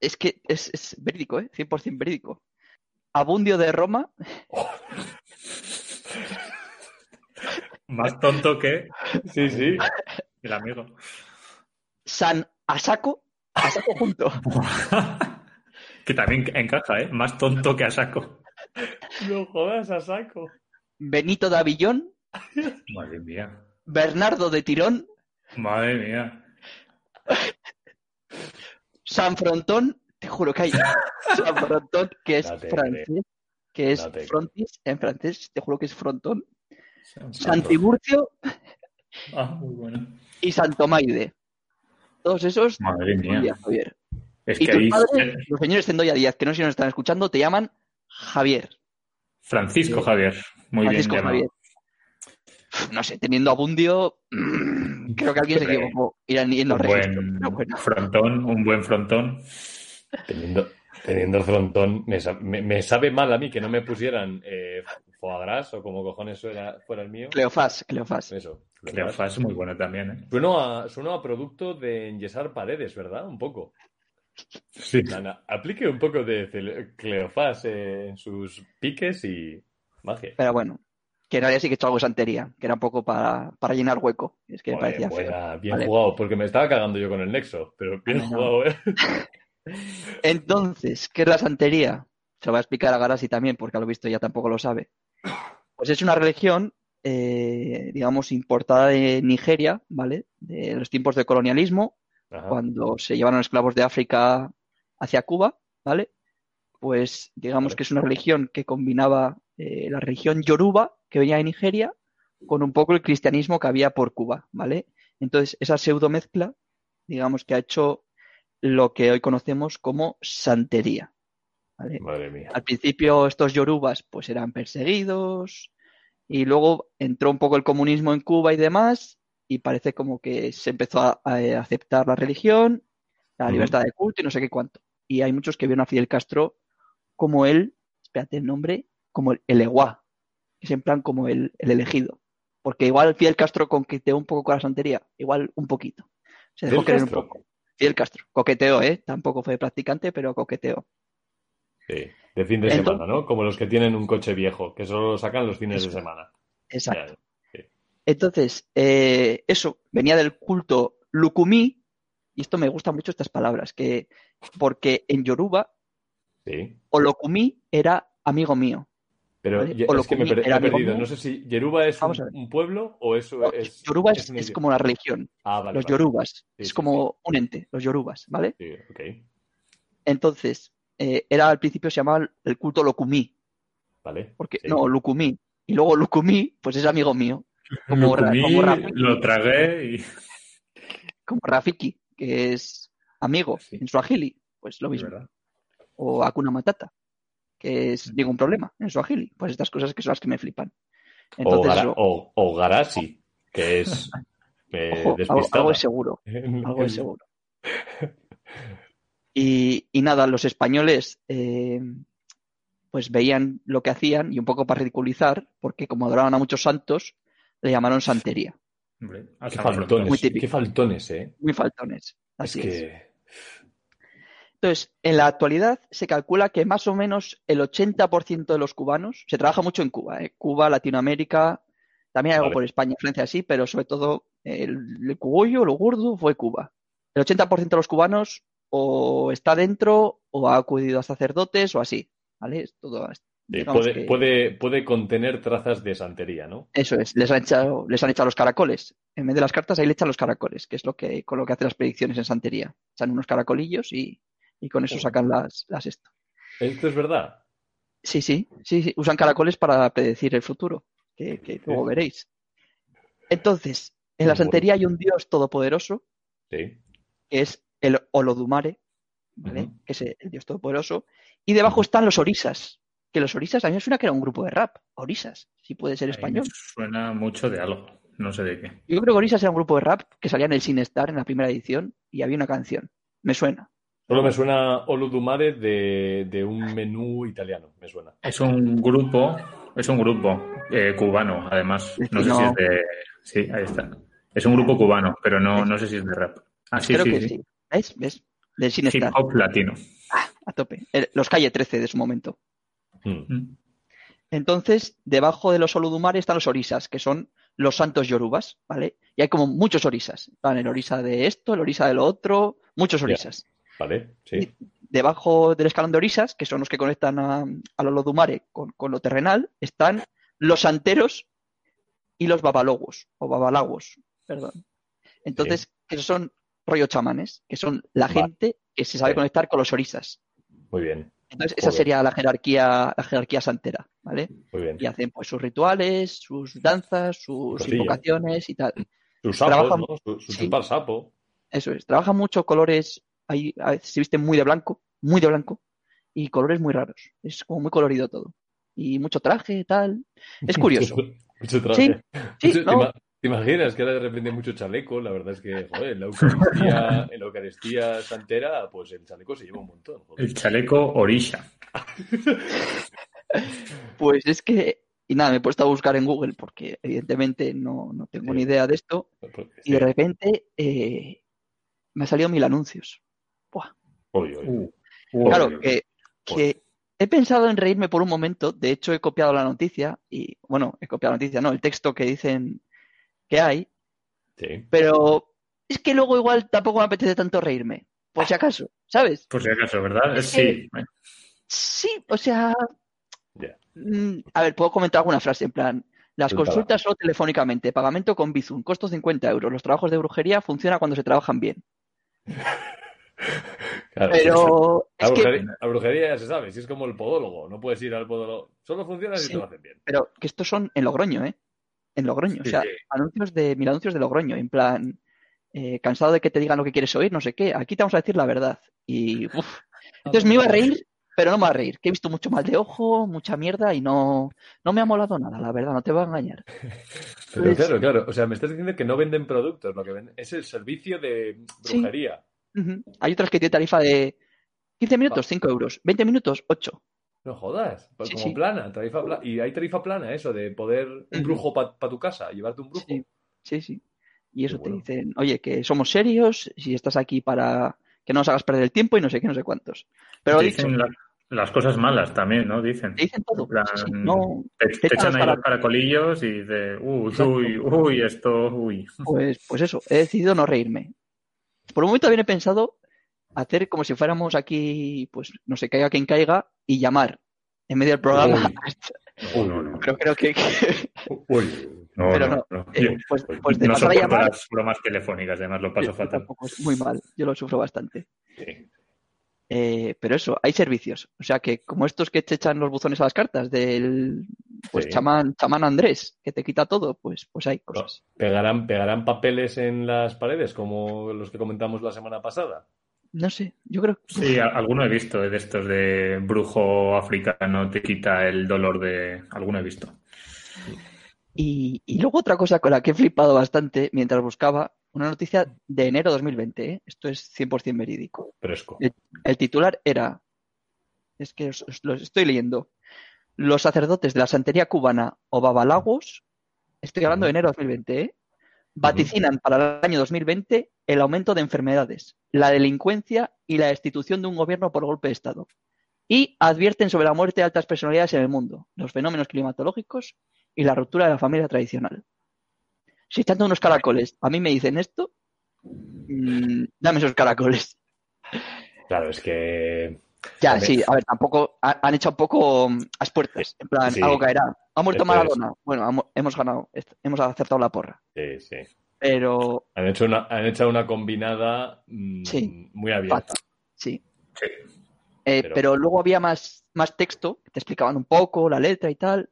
es que es, es verídico, ¿eh? 100% verídico. Abundio de Roma, [laughs] Más tonto que Sí, sí. el amigo. San Asaco, Asaco junto. [laughs] que también encaja, ¿eh? Más tonto que a saco. [laughs] No jodas a saco. Benito de Avillón, Madre mía. Bernardo de Tirón, Madre mía. San Frontón, te juro que hay [laughs] San Frontón, que es francés, que es frontis en francés, te juro que es frontón. San- San Tiburcio Ah, muy bueno. y Santomaide. Todos esos, Madre mía. Javier. Es Y que tus ahí. padres, los señores Zendoya Díaz, que no sé si nos están escuchando, te llaman Javier. Francisco Javier. Muy Francisco bien llamado. Javier. No sé, teniendo Abundio, mm, creo que alguien se [laughs] equivocó. Irán en los Un registros. buen bueno. frontón, un buen frontón. Teniendo, teniendo el frontón, me, me- me sabe mal a mí que no me pusieran eh, foie gras o como cojones fuera, fuera el mío. Cleofás, Cleofás. Eso. Cleofás es muy bueno también, ¿eh? Suena a, suena a producto de enyesar paredes, ¿verdad? Un poco. Sí. Nana, aplique un poco de Cleofás eh, en sus piques y magia. Pero bueno, que en realidad sí que he hecho algo de santería, que era un poco para, para llenar hueco. Es que parecía buena, bien Vale. jugado, porque me estaba cagando yo con el Nexo, pero bien No, no. jugado, ¿eh? [laughs] Entonces, ¿qué es la santería? Se lo voy a explicar a Garasi también, porque a lo visto ya tampoco lo sabe. Pues es una religión, eh, digamos, importada de Nigeria, ¿vale? De los tiempos de colonialismo, Ajá. cuando se llevaron esclavos de África hacia Cuba, ¿vale? Pues digamos Vale. que es una religión que combinaba eh, la religión yoruba, que venía de Nigeria, con un poco el cristianismo que había por Cuba, ¿vale? Entonces, esa pseudo mezcla, digamos que ha hecho lo que hoy conocemos como santería, ¿vale? Madre mía. Al principio estos yorubas pues eran perseguidos y luego entró un poco el comunismo en Cuba y demás y parece como que se empezó a, a aceptar la religión, la libertad de culto y no sé qué cuánto. Y hay muchos que vieron a Fidel Castro como él, espérate el nombre, como el, el Eguá, que es en plan como el, el elegido. Porque igual Fidel Castro coqueteó un poco con la santería, igual un poquito. Se dejó Castro. un poco. Fidel Castro, coqueteó, ¿eh? Tampoco fue practicante, pero coqueteó. Sí. De fin de Entonces- semana, ¿no? Como los que tienen un coche viejo, que solo lo sacan los fines de semana. Exacto. Ya, Entonces, eh, eso venía del culto Lukumi, y esto me gustan mucho estas palabras, que porque en Yoruba, Sí. Olokumi era amigo mío. Pero Vale. es que me, per- he perdido. mío. No sé si Yeruba es un, pueblo o eso es. Yoruba es, es como la religión, Ah, vale. los vale. yorubas, Sí, es sí, como un ente, los yorubas, ¿vale? Sí, ok. Entonces, eh, era al principio se llamaba el culto Lokumi, Vale. porque sí. no, Lukumi, y luego Lukumi, pues es amigo mío, como, Rafiki, lo tragué y... como Rafiki, que es amigo Sí. en Swahili, pues lo mismo. o Hakuna Matata, que es ningún problema en Swahili. Pues estas cosas que son las que me flipan. O, Entonces, gara- eso, o, o Garasi, que es [laughs] eh, ojo, algo, algo es seguro, [laughs] algo es seguro. Y, y nada, los españoles eh, pues veían lo que hacían y un poco para ridiculizar, porque como adoraban a muchos santos, le llamaron santería. Hombre, Qué faltones, Muy típico. qué faltones, ¿eh? Muy faltones. Es Así es. que. Entonces, en la actualidad se calcula que más o menos el 80% de los cubanos, se trabaja mucho en Cuba, ¿eh? Cuba, Latinoamérica, también hay algo Vale. por España, Francia, sí, pero sobre todo el, el cugollo, lo gordo, fue Cuba. El 80% de los cubanos o está dentro o ha acudido a sacerdotes o así, ¿vale? Es todo, puede, que- puede, puede contener trazas de santería, ¿no? Eso es, les han echado, les han echado los caracoles. En vez de las cartas, ahí le echan los caracoles, que es lo que, con lo que hacen las predicciones en santería. Echan unos caracolillos y, y con eso sacan las, las esto. Esto es verdad. Sí, sí, sí, sí, usan caracoles para predecir el futuro, que, que luego veréis. Entonces, en la santería hay un dios todopoderoso, Sí. que es el Olodumare, ¿vale? Que es el dios todopoderoso, y debajo están los orisas, que los orisas a mí me suena que era un grupo de rap, orisas, si puede ser Ahí me español. Suena mucho de algo, no sé de qué. Yo creo que Orisas era un grupo de rap que salía en el Sinestar en la primera edición y había una canción. Me suena. Solo me suena Oludumare de, de un menú italiano, me suena. Es un grupo, es un grupo eh, cubano, además. No sé si es de. Sí, ahí está. Es un grupo cubano, pero no, no sé si es de rap. Ah, sí, creo sí, que sí. sí. ¿Ves? ¿Ves? Del Hip Sinestar. hop latino. A tope. El- los Calle 13 de su momento. Hmm. Mm. Entonces, debajo de los Olodumare están los Orisas, que son los santos yorubas, ¿vale? Y hay como muchos Orisas. Van el Orisa de esto, el Orisa de lo otro, muchos. Orisas. Vale, sí. Debajo del escalón de Orisas, que son los que conectan a, al Olodumare con, con lo terrenal, están los santeros y los babalogos, o babalagos, perdón. Entonces, esos son rollo chamanes, que son la Vale. gente que se sabe Sí. conectar con los orisas. Muy bien, Entonces, esa sería la jerarquía, la jerarquía santera, ¿vale? muy bien. Y hacen pues sus rituales, sus danzas, sus Cosilla. invocaciones y tal. Sus sapos, trabajan- ¿no? Su, sí. sapo. Eso es. Trabajan mucho colores, ahí a veces se visten muy de blanco, muy de blanco, y colores muy raros. Es como muy colorido todo. Y mucho traje, tal. Es [laughs] curioso. Mucho traje. Sí, ¿te, no, te imaginas que ahora de repente mucho chaleco? La verdad es que, joder, en la Eucaristía, en la Eucaristía santera, pues el chaleco se lleva un montón. joder. El chaleco Orisha. [laughs] Pues es que, y nada, me he puesto a buscar en Google porque evidentemente no, no tengo Sí. ni idea de esto. Porque, Y de repente eh, me han salido mil anuncios. Buah. Uh, uh, Claro, que, que he pensado en reírme por un momento. De hecho, he copiado la noticia y, bueno, he copiado la noticia, no, el texto que dicen que hay, Sí. pero es que luego igual tampoco me apetece tanto reírme. por si acaso, ¿sabes? Por si acaso, ¿verdad? Es sí. Sí, o sea. Mm, A ver, puedo comentar alguna frase en plan. Las Suéltala. consultas solo telefónicamente, pagamento con Bizum, costo 50 euros. Los trabajos de brujería funcionan cuando se trabajan bien. [laughs] Claro, Pero que, la brujería ya se sabe, si es como el podólogo, no puedes ir al podólogo. Solo funciona si Sí. te lo hacen bien. pero que estos son en Logroño, ¿eh? En Logroño. O Sí, sea, sí. anuncios de, mil anuncios de Logroño, en plan, eh, cansado de que te digan lo que quieres oír, no sé qué. Aquí te vamos a decir la verdad. Y, [laughs] uf. Entonces me iba a reír, pero no me va a reír. Que he visto mucho mal de ojo, mucha mierda y no, no me ha molado nada, la verdad, no te voy a engañar. [laughs] Pero Pues- claro, claro. O sea, me estás diciendo que no venden productos, lo que venden es el servicio de Sí. brujería. Hay otras que tienen tarifa de 15 minutos, 5 euros. 20 minutos, 8. No jodas, pues Sí, como sí. plana, tarifa plana. Y hay tarifa plana, eso, de poder un brujo para tu casa, llevarte un brujo. Sí, sí, sí. Y eso bueno. te dicen, oye, que somos serios, si estás aquí para que no nos hagas perder el tiempo y no sé qué, no sé cuántos. Pero dicho, dicen la- las cosas malas también, ¿no? Dicen. te dicen todo. En plan, Sí, sí, no, te, te te echan los ahí los cara- caracolillos y de uy, Exacto. uy, uy, esto, uy. pues, pues eso, he decidido no reírme. Por un momento también he pensado hacer como si fuéramos aquí, pues no sé, caiga quien caiga y llamar en medio del programa. Uy. [laughs] No, no. Pero creo que, Uy. No, Pero no, no, eh, pues, pues de no soporto llamar, las bromas telefónicas, además lo paso yo fatal. tampoco, es muy mal, yo lo sufro bastante. Sí. Eh, pero eso, hay servicios. O sea que como estos que te echan los buzones a las cartas del pues Sí. chamán, chamán Andrés, que te quita todo, pues, pues hay cosas. ¿Pegarán, ¿Pegarán papeles en las paredes como los que comentamos la semana pasada? No sé, yo creo que Sí, alguno he visto eh, de estos de brujo africano te quita el dolor de... Alguno he visto. Y, y luego otra cosa con la que he flipado bastante mientras buscaba, una noticia de enero de 2020, ¿eh? esto es 100% verídico. Fresco. El titular era, es que os, os lo estoy leyendo, los sacerdotes de la santería cubana o babalagos, estoy hablando de enero de 2020, ¿eh? Vaticinan para el año 2020 el aumento de enfermedades, la delincuencia y la destitución de un gobierno por golpe de Estado. Y advierten sobre la muerte de altas personalidades en el mundo, los fenómenos climatológicos y la ruptura de la familia tradicional. Si echando unos caracoles a mí me dicen esto, mm, dame esos caracoles. Claro, es que. Ya, Hombre. sí, a ver, tampoco ha- han hecho un poco mm, a puertas. En plan, Sí. algo caerá. Ha muerto Esto es. Maradona. Bueno, hemos ganado, hemos acertado la porra. Sí, sí. Pero Han hecho una, han hecho una combinada mm, Sí. muy abierta. sí. Sí. Eh, Pero- pero... luego había más, más texto, te explicaban un poco la letra y tal.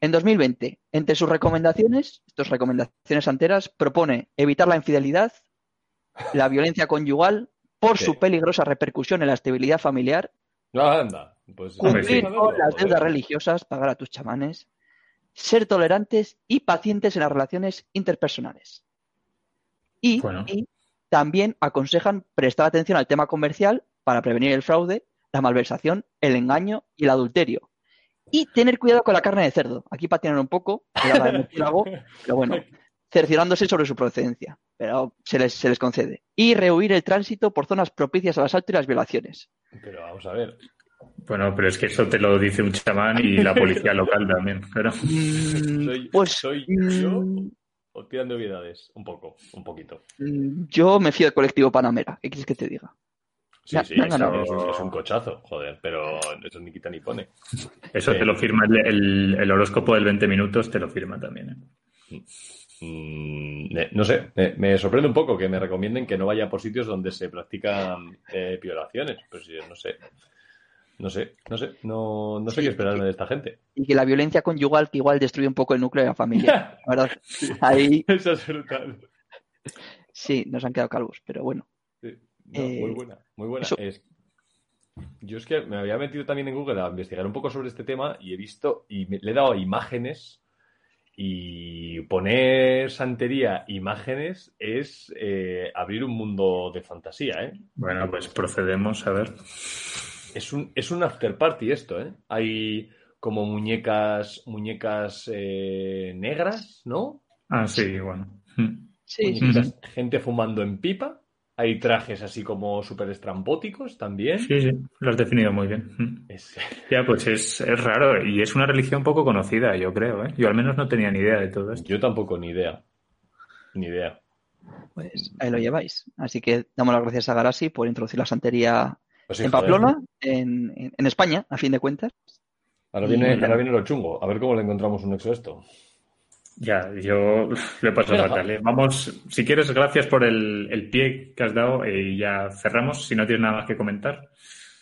En 2020, entre sus recomendaciones, estas recomendaciones enteras, propone evitar la infidelidad, la violencia conyugal, por Sí. su peligrosa repercusión en la estabilidad familiar, anda. Pues, cumplir sí. con las deudas religiosas, pagar a tus chamanes, ser tolerantes y pacientes en las relaciones interpersonales. Y, Bueno. y también aconsejan prestar atención al tema comercial para prevenir el fraude, la malversación, el engaño y el adulterio. Y tener cuidado con la carne de cerdo. Aquí patinan un poco, [laughs] pero bueno, cerciorándose sobre su procedencia. Pero se les, se les concede. Y rehuir el tránsito por zonas propicias al asalto y las violaciones. Pero vamos a ver. Bueno, pero es que eso te lo dice un chamán y la policía [laughs] local también. Pero Mm, Soy, pues soy yo mm, o tirando obviedades. Un poco, un poquito. Mm, Yo me fío del colectivo Panamera. ¿Qué quieres que te diga? Sí, sí, es, un- es un cochazo, joder, pero eso ni quita ni pone. eso te lo firma el, el- el horóscopo del 20 minutos, te lo firma también. ¿eh? Mm, eh, no sé, me, me sorprende un poco que me recomienden que no vaya por sitios donde se practican eh, violaciones. Pues sí, no sé. No sé, no sé, no, no sé Sí, qué esperarme de esta gente. Y que la violencia conyugal que igual destruye un poco el núcleo de la familia. [laughs] Verdad, ahí Eso [laughs] es brutal. sí nos han quedado calvos, pero bueno. Sí, no, Eh, muy buena, muy buena. eso- Es- Yo es que me había metido también en Google a investigar un poco sobre este tema y he visto y me- le he dado imágenes y poner santería imágenes es eh, abrir un mundo de fantasía, ¿eh? Bueno, pues procedemos a ver. Es un, es un after party esto, ¿eh? Hay como muñecas, muñecas eh, negras, ¿no? Ah, sí, bueno. Sí, sí, Muñequitas- gente fumando en pipa. Hay trajes así como súper estrambóticos también. Sí, sí, lo has definido muy bien. Mm. Es- Ya, pues es, es raro y es una religión poco conocida, yo creo, ¿eh? Yo al menos no tenía ni idea de todo esto. Yo tampoco, ni idea. Ni idea. Pues ahí lo lleváis. Así que damos las gracias a Garasi por introducir la santería Pues sí, en. Pamplona, en, en- en España, a fin de cuentas. Ahora viene, Y- ahora viene lo chungo. A ver cómo le encontramos un nexo a esto. Ya, yo lo he pasado fatal. ¿eh? Vamos, si quieres, gracias por el, el pie que has dado eh, y ya cerramos. Si no tienes nada más que comentar.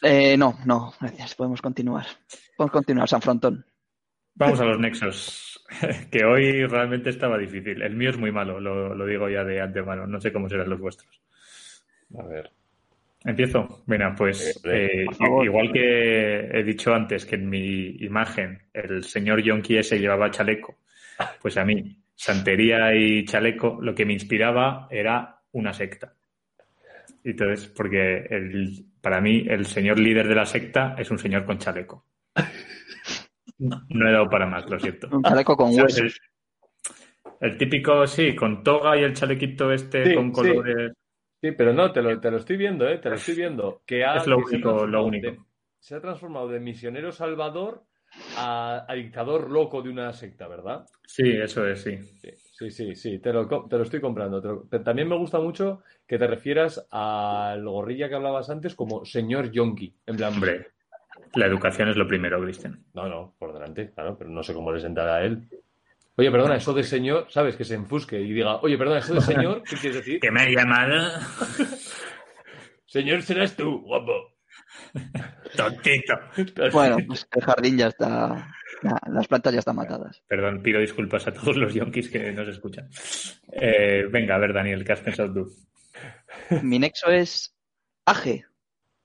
Eh, no, no, gracias. Podemos continuar. Podemos continuar, San Frontón. Vamos a los nexos, [laughs] que hoy realmente estaba difícil. El mío es muy malo, lo, lo digo ya de antemano. No sé cómo serán los vuestros. A ver. ¿Empiezo? Venga, pues Eh, eh, igual que he dicho antes que en mi imagen el señor Yonki ese llevaba chaleco, pues a mí, santería y chaleco, lo que me inspiraba era una secta. Entonces, porque el, para mí el señor líder de la secta es un señor con chaleco. No he dado para más, lo siento. Un chaleco con huesos. El, el típico, sí, con toga y el chalequito este Sí, con colores. Sí, pero no, te lo, te lo estoy viendo, ¿eh? Te lo estoy viendo. Que ha, Es lo único, lo único. de- se ha transformado de misionero salvador a, a dictador loco de una secta, ¿verdad? Sí, eso es, sí. Sí, sí, sí, te lo, co- te lo estoy comprando. te lo- pero también me gusta mucho que te refieras al gorrilla que hablabas antes como señor Yonki. En plan, Hombre, la educación es lo primero, Cristian. No, no, por delante, claro, pero no sé cómo le sentará a él. Oye, perdona, eso de señor, ¿sabes? Que se enfusque y diga, oye, perdona, eso de señor, ¿qué quieres decir? [laughs] Que me ha llamado [laughs] Señor serás tú, guapo. [laughs] tontito. Bueno, pues el jardín ya está. las plantas ya están matadas. Perdón, pido disculpas a todos los yonkis que nos escuchan. Eh, venga, a ver, Daniel, ¿qué has pensado tú? Mi nexo es Aje.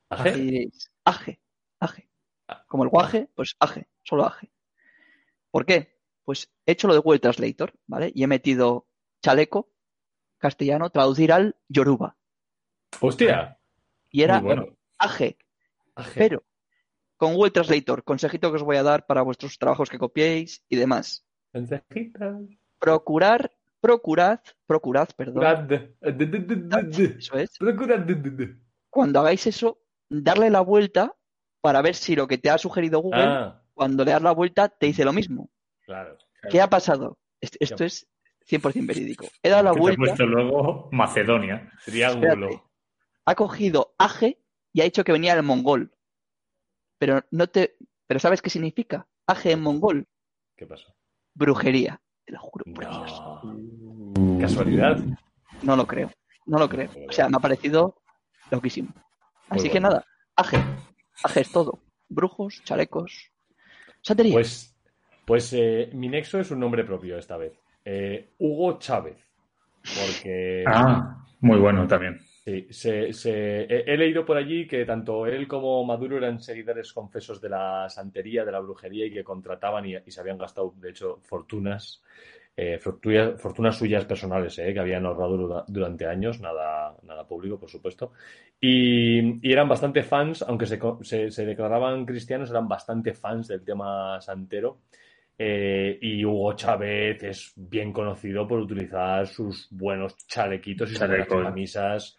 ¿Aje? Aje, Aje. Como el guaje, pues Aje, solo Aje. ¿Por qué? Pues he hecho lo de Google Translator, ¿vale? Y he metido chaleco, castellano, traducir al yoruba. Hostia. Y era bueno. Aje, Aje. pero con Google Translator, consejito que os voy a dar para vuestros trabajos que copiéis y demás. Lentejitas. Procurar, procurad, procurad, perdón. Eso es. Procurad. Cuando hagáis eso, darle la vuelta para ver si lo que te ha sugerido Google, Ah, cuando le das la vuelta, te dice lo mismo. claro. ¿Qué ha pasado? Est- Esto es 100% verídico. He dado la te he vuelta, puesto luego Macedonia. Espérate. ha cogido Aje y ha dicho que venía del mongol. Pero no te. Pero ¿sabes qué significa? Aje en mongol. ¿Qué pasó? Brujería. Te lo juro por Dios. Casualidad. No lo creo. No lo creo. O sea, me ha parecido loquísimo. Así Muy que bueno. nada, Aje. Aje es todo. Brujos, chalecos. Santería. Pues, pues eh, mi nexo es un nombre propio esta vez. Eh, Hugo Chávez. Porque Ah, muy bueno también. Sí, se- se- he, he leído por allí que tanto él como Maduro eran seguidores confesos de la santería, de la brujería y que contrataban y, y se habían gastado, de hecho, fortunas, eh, fortuna- fortunas suyas personales, eh, que habían ahorrado dura- durante años, nada, nada público, por supuesto. Y, y eran bastante fans, aunque se, se- declaraban cristianos, eran bastante fans del tema santero. Eh, y Hugo Chávez es bien conocido por utilizar sus buenos chalequitos y sus buenas camisas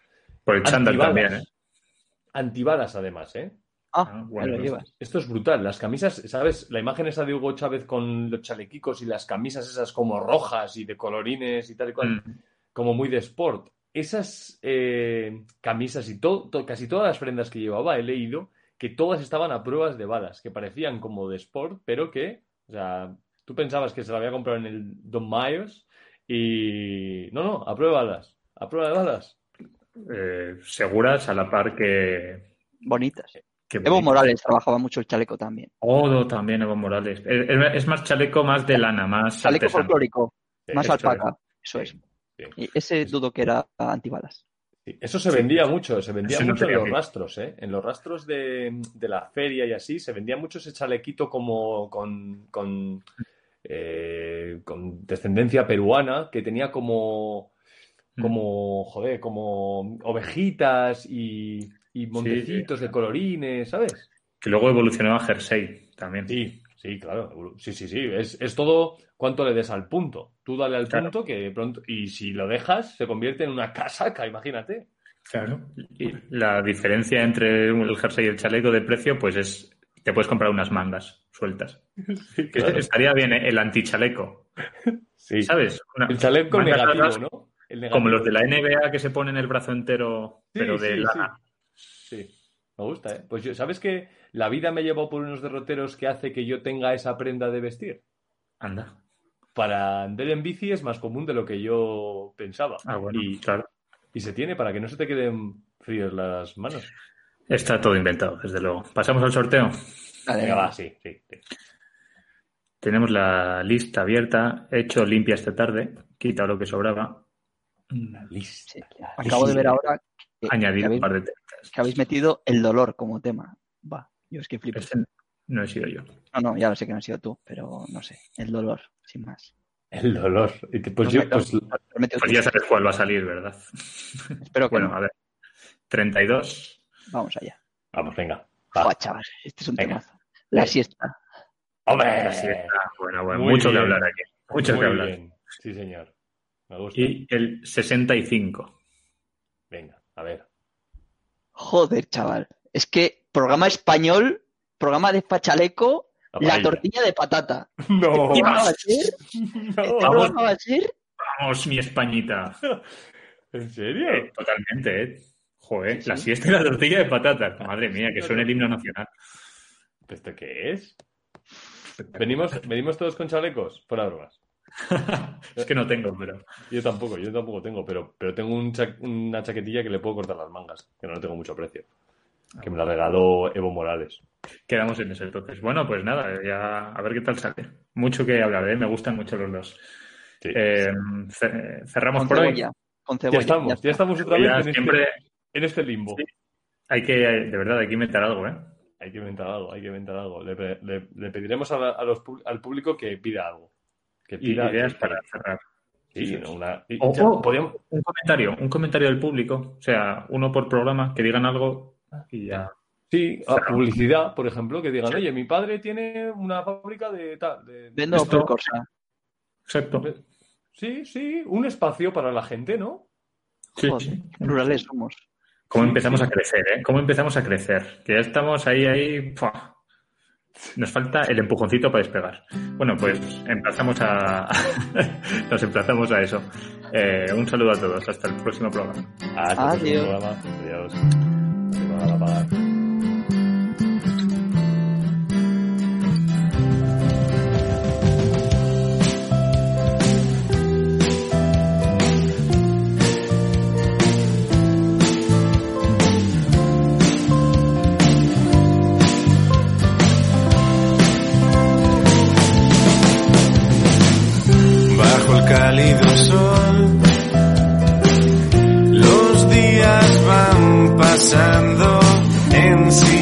Por el chándal antibalas. también, ¿eh? Antibalas, además, ¿eh? ah, Ah, bueno, lo no llevas. Esto es brutal. Las camisas, ¿sabes? La imagen esa de Hugo Chávez con los chalequicos y las camisas esas como rojas y de colorines y tal y cual, Mm. como muy de sport. Esas eh, camisas y todo, to- casi todas las prendas que llevaba, he leído que todas estaban a pruebas de balas, que parecían como de sport, pero que, o sea, tú pensabas que se la había comprado en el Don Mayos y... No, no, a prueba de balas. A prueba de balas. Eh, seguras a la par que. Bonitas. que Evo. Morales trabajaba mucho el chaleco también. Oh, también Evo Morales. Es, es- es más chaleco, más de lana, más Chaleco artesano. folclórico, Sí, más eso alpaca. Eso es. sí. Y ese dudo que era antibalas. Sí, Eso se vendía mucho, se vendía no mucho en los rastros, ¿eh? En los rastros de, de la feria y así, se vendía mucho ese chalequito como con, con, eh, con descendencia peruana, que tenía como. Como, joder, como ovejitas y, y montecitos de colorines, ¿sabes? Que luego evolucionó a jersey también. Sí, sí, claro. Sí, sí, sí. Es, es todo cuánto le des al punto. Tú dale al Claro. punto que pronto. Y si lo dejas, se convierte en una casaca, imagínate. Claro. Y la diferencia entre el jersey y el chaleco de precio, pues es. Te puedes comprar unas mangas sueltas. [laughs] Sí, claro. Estaría bien el antichaleco. Sí. ¿Sabes? Una- El chaleco negativo, largas- ¿no? Como los de la NBA que se ponen el brazo entero, pero de sí, lana. Sí. sí. me gusta, ¿eh? Pues yo, ¿sabes que la vida me llevó por unos derroteros que hace que yo tenga esa prenda de vestir? Anda. Para andar en bici es más común de lo que yo pensaba. Ah, bueno, y, claro. y se tiene para que no se te queden frías las manos. Está todo inventado, desde luego. ¿Pasamos al sorteo? Venga, va, sí, sí. sí. Tenemos la lista abierta. He hecho limpia esta tarde. Quita lo que sobraba. La lista. sí. Acabo de ver ahora que, que Añadir un habéis, par de textos. que habéis metido el dolor como tema. Va, yo es que flipo. Este no he sido yo. No, no, ya lo sé que no has sido tú, pero no sé, el dolor, sin más. El dolor. Y te- Pues Lo yo, pues, Pues ya sabes cuál va a salir, ¿verdad? [laughs] Espero que Bueno, no. a ver. 32. Vamos allá. vamos, venga. Va. Chaval, este es un Venga. temazo. La siesta. ¡Hombre! Así está. Bueno, bueno, Muy mucho que hablar aquí. Mucho Muy que hablar. bien. Sí, señor. Me gusta. Y el 65. Venga, a ver. Joder, chaval. Es que programa español, programa de Pachaleco, la tortilla de patata. No. ¿Qué va a ser? [laughs] no. ¿Qué programa va a ser? Vamos, mi Españita. [laughs] ¿En serio? Eh, Totalmente, ¿eh? Joder, Sí, la siesta y la tortilla de patatas. Madre mía, que suena el himno nacional. ¿Esto qué es? ¿Venimos, ¿Venimos todos con chalecos? Fuera bromas. [laughs] es que no tengo, pero. Yo tampoco, yo tampoco tengo, pero, pero tengo un cha- una chaquetilla que le puedo cortar las mangas, que no le tengo mucho precio. Que me la regaló Evo Morales. Quedamos en eso entonces. Bueno, pues nada, ya a ver qué tal sale. Mucho que hablar, ¿eh? Me gustan mucho los dos. Sí. Eh, ce- cerramos Con por hoy. cebolla. Con ya estamos, ya, está. estamos otra vez en, siempre este, en este limbo. Sí. hay que, de verdad, hay que inventar algo, ¿eh? Hay que inventar algo, hay que inventar algo. Le, pe- le- le pediremos a la- a los pu- al público que pida algo. Que pida ideas para cerrar. Sí, no, una- podríamos- Un comentario, un comentario del público, o sea, uno por programa, que digan algo y ya. Sí, a publicidad, por ejemplo, que digan, oye, mi padre tiene una fábrica de tal. de- Vendo Esto- por cosa. Exacto. Sí, sí, un espacio para la gente, ¿no? Sí, Joder, sí. plurales somos. ¿Cómo Sí, empezamos sí. a crecer, eh? ¿Cómo empezamos a crecer? Que ya estamos ahí, ahí. ¡fua! Nos falta el empujoncito para despegar. Bueno, pues empezamos a. [laughs] Nos emplazamos a eso. Eh, un saludo a todos. Hasta el próximo programa. Hasta el próximo programa. Adiós. Cálido sol. Los días van pasando en silencio